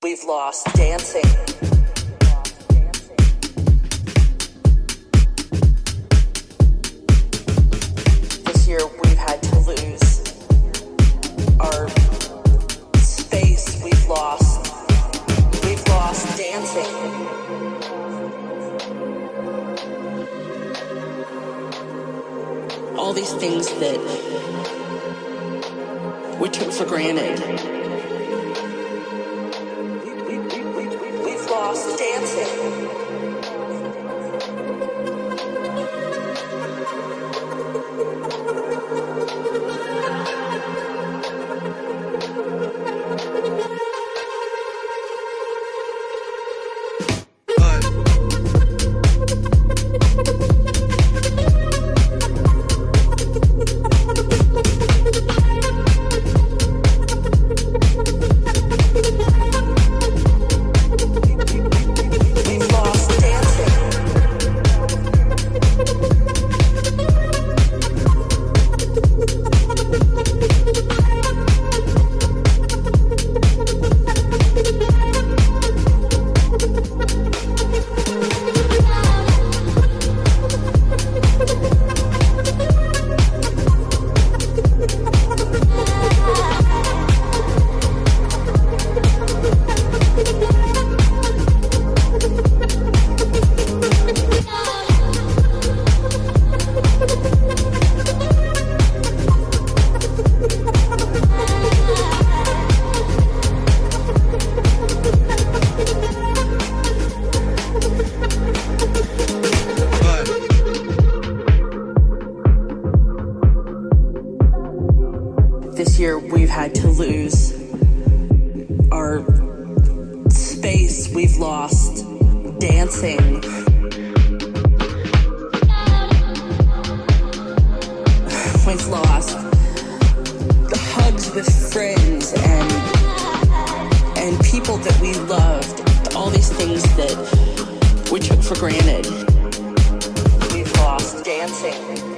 We've lost dancing. This year we've had to lose our space. We've lost dancing. We've lost the hugs with friends and and people that we loved. All these things that we took for granted. We've lost dancing.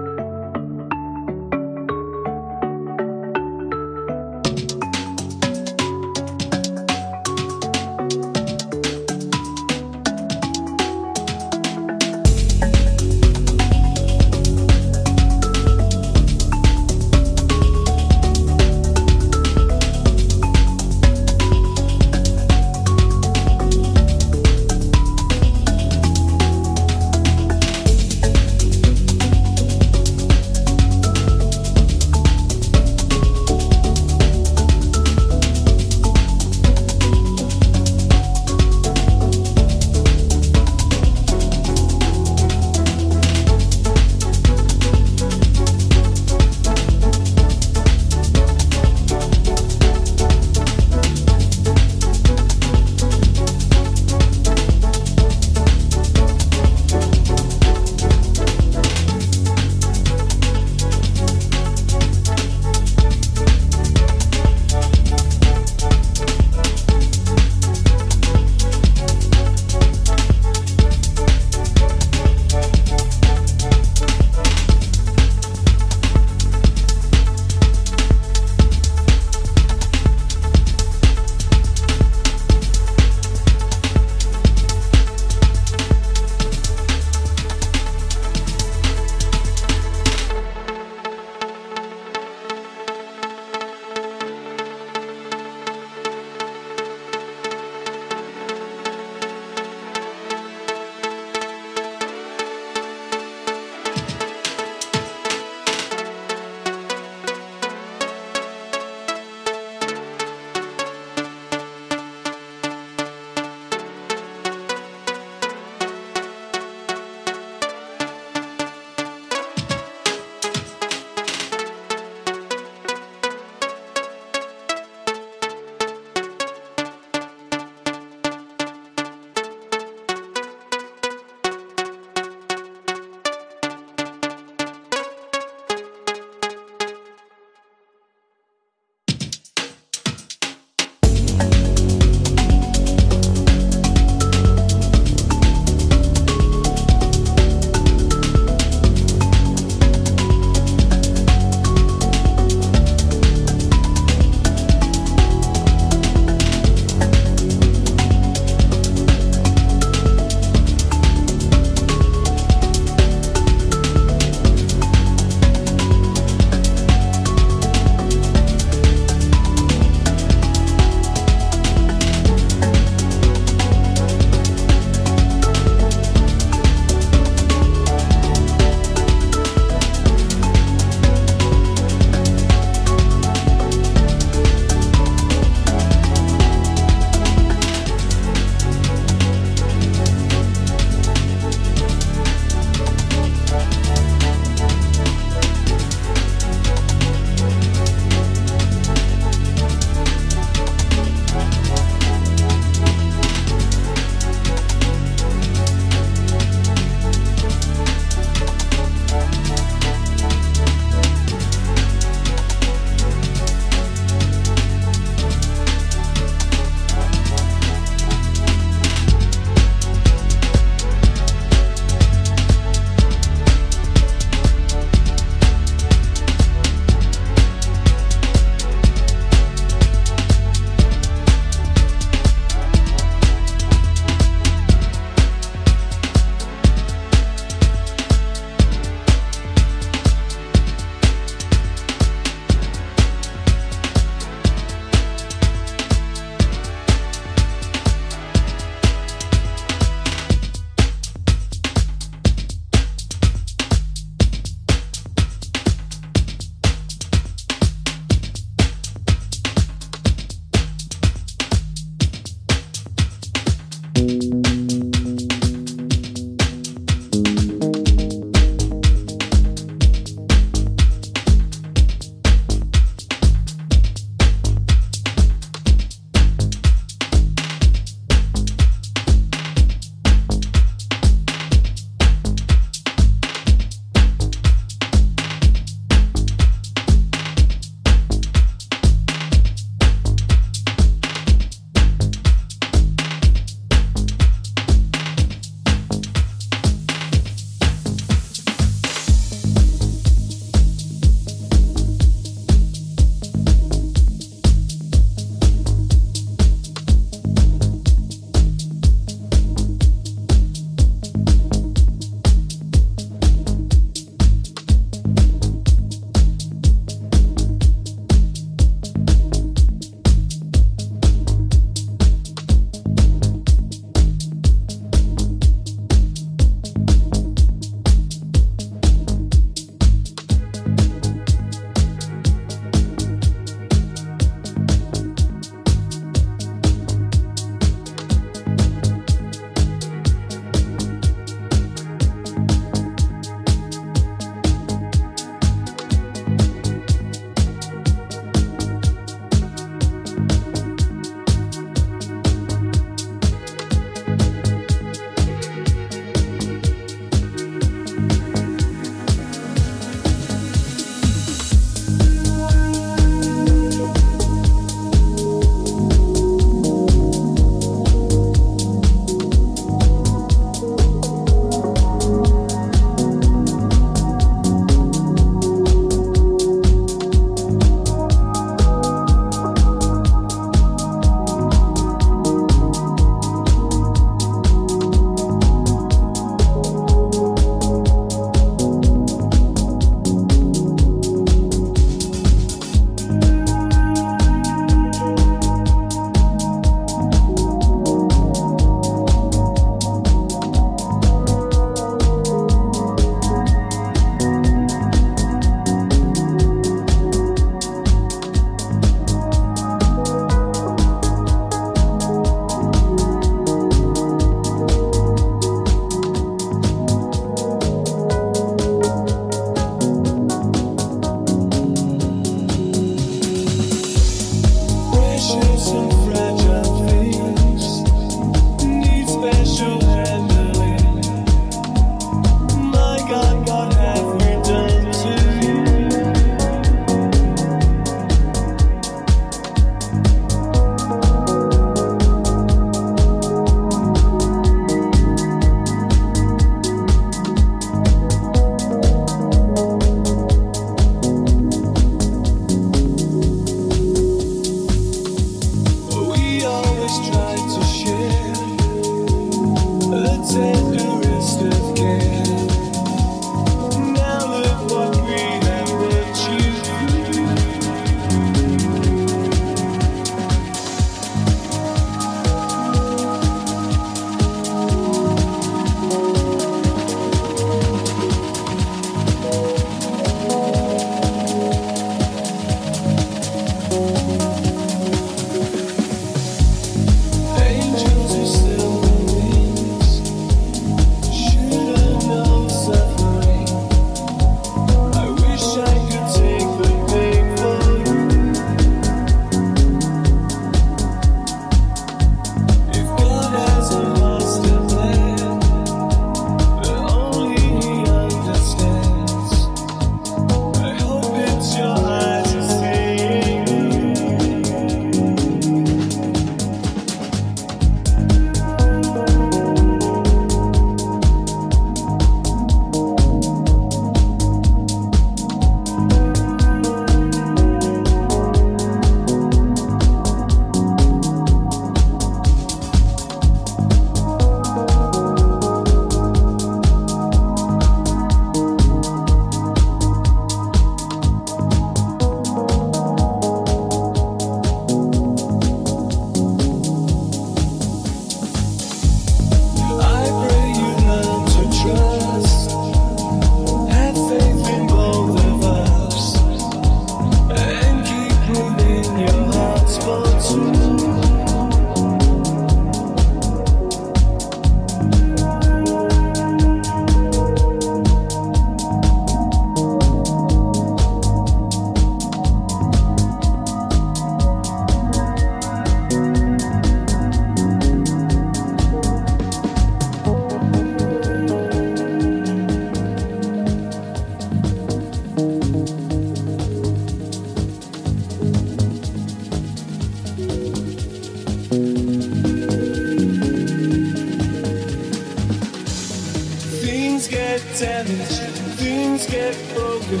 Things get damaged, things get broken.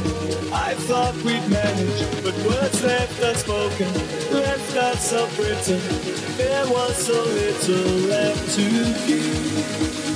I thought we'd manage, but words left unspoken, left us unwritten. There was so little left to give.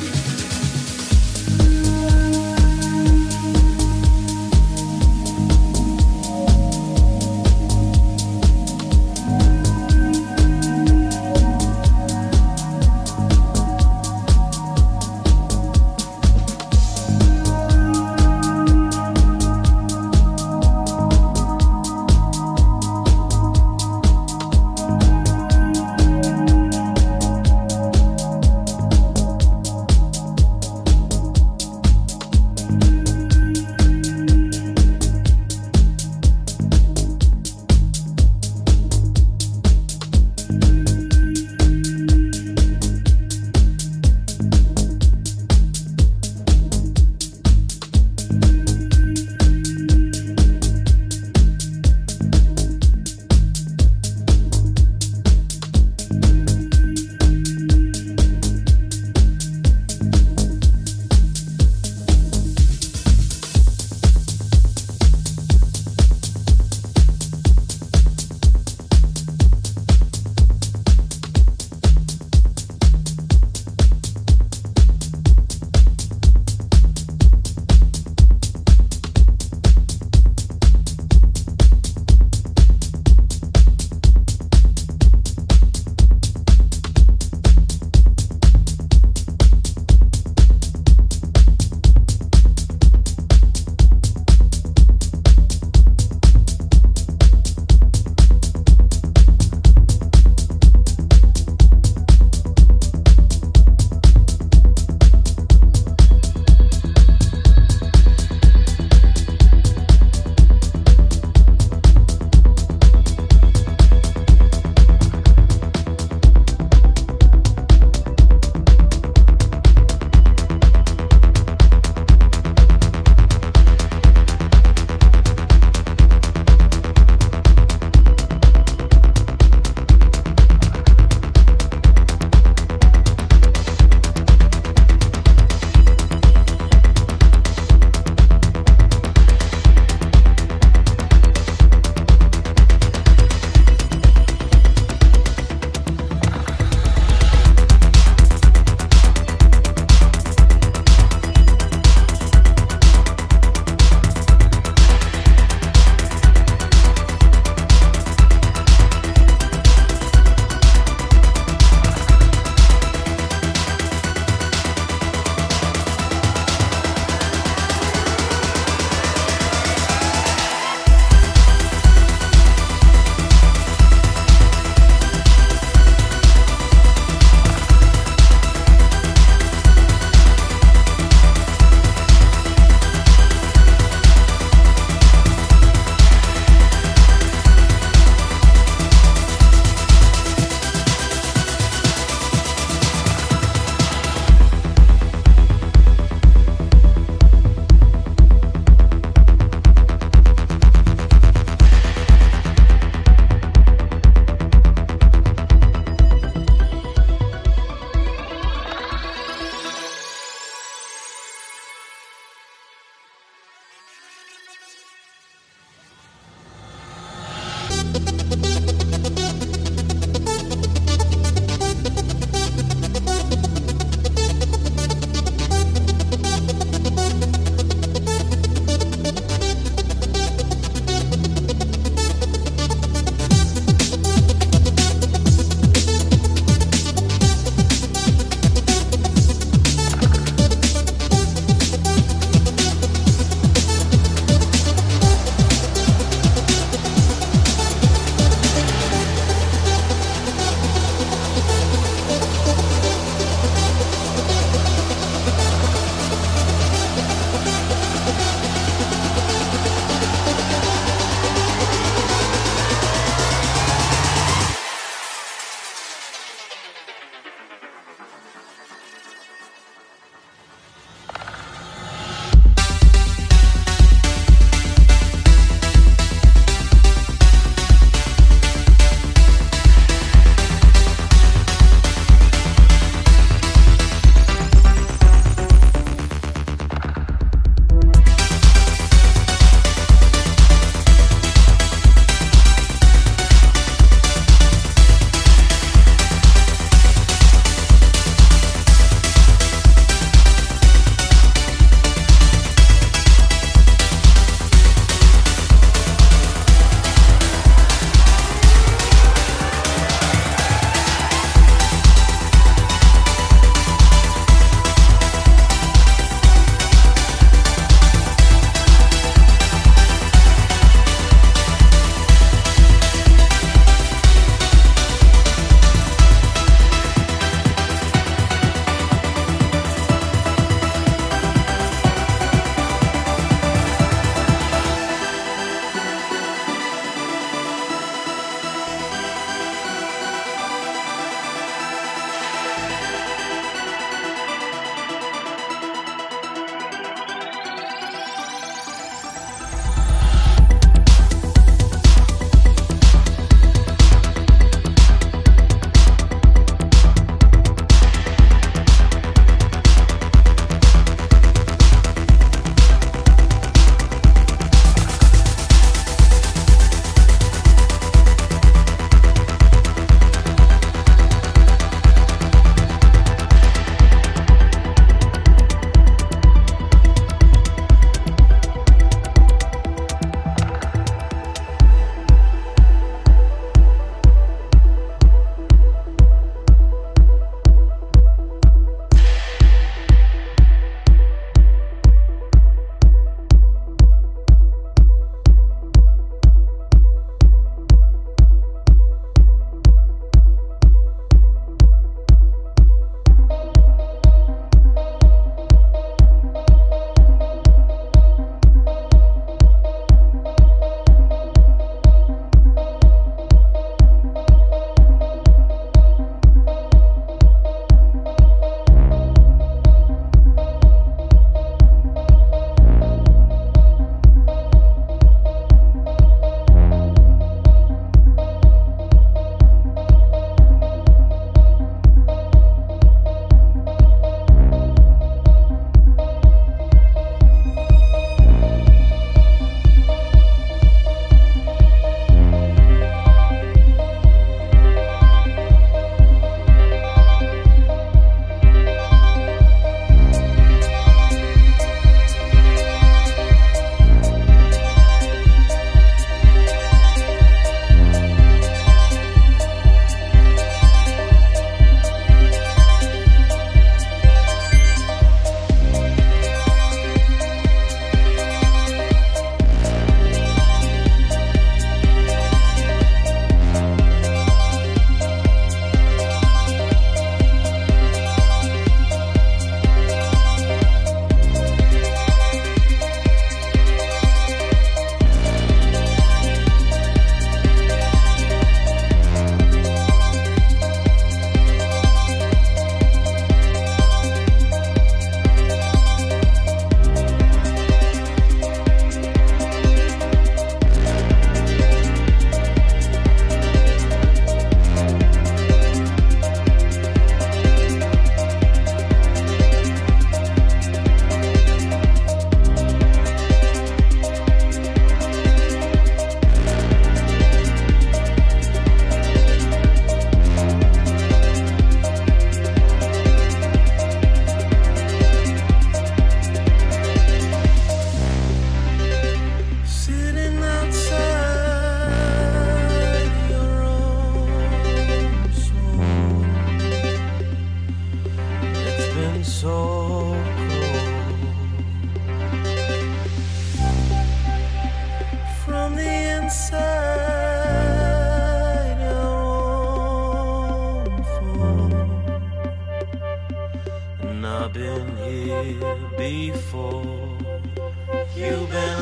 You've been.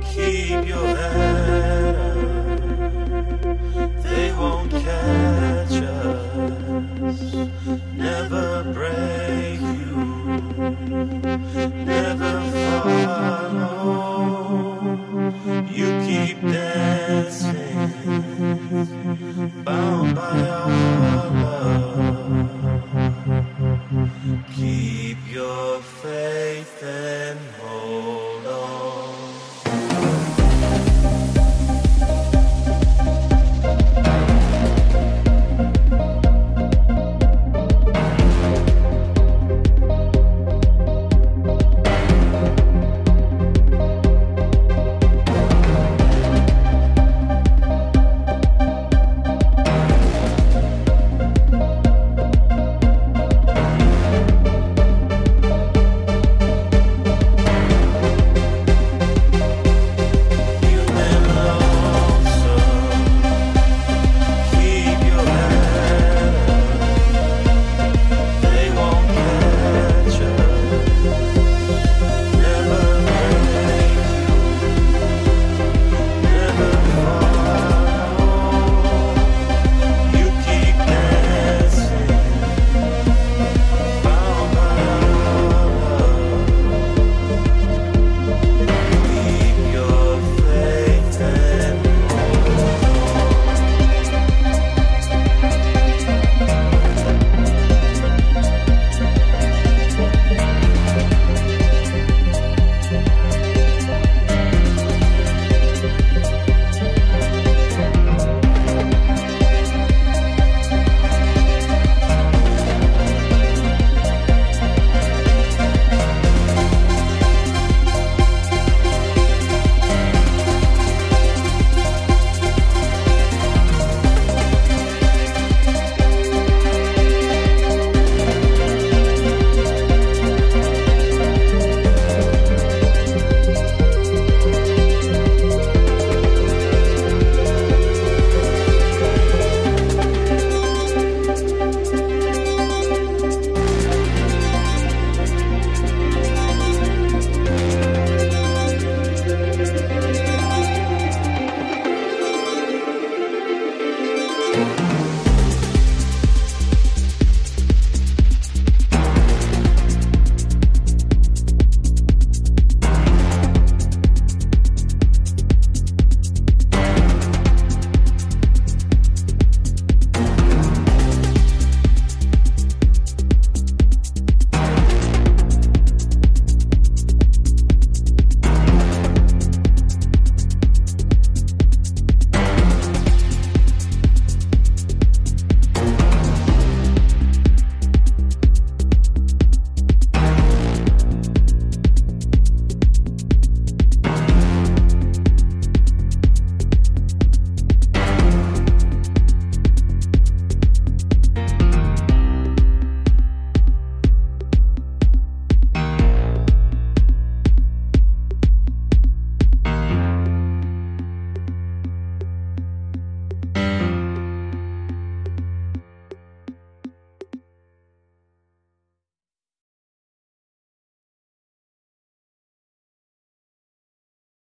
Keep your head up. They won't catch us.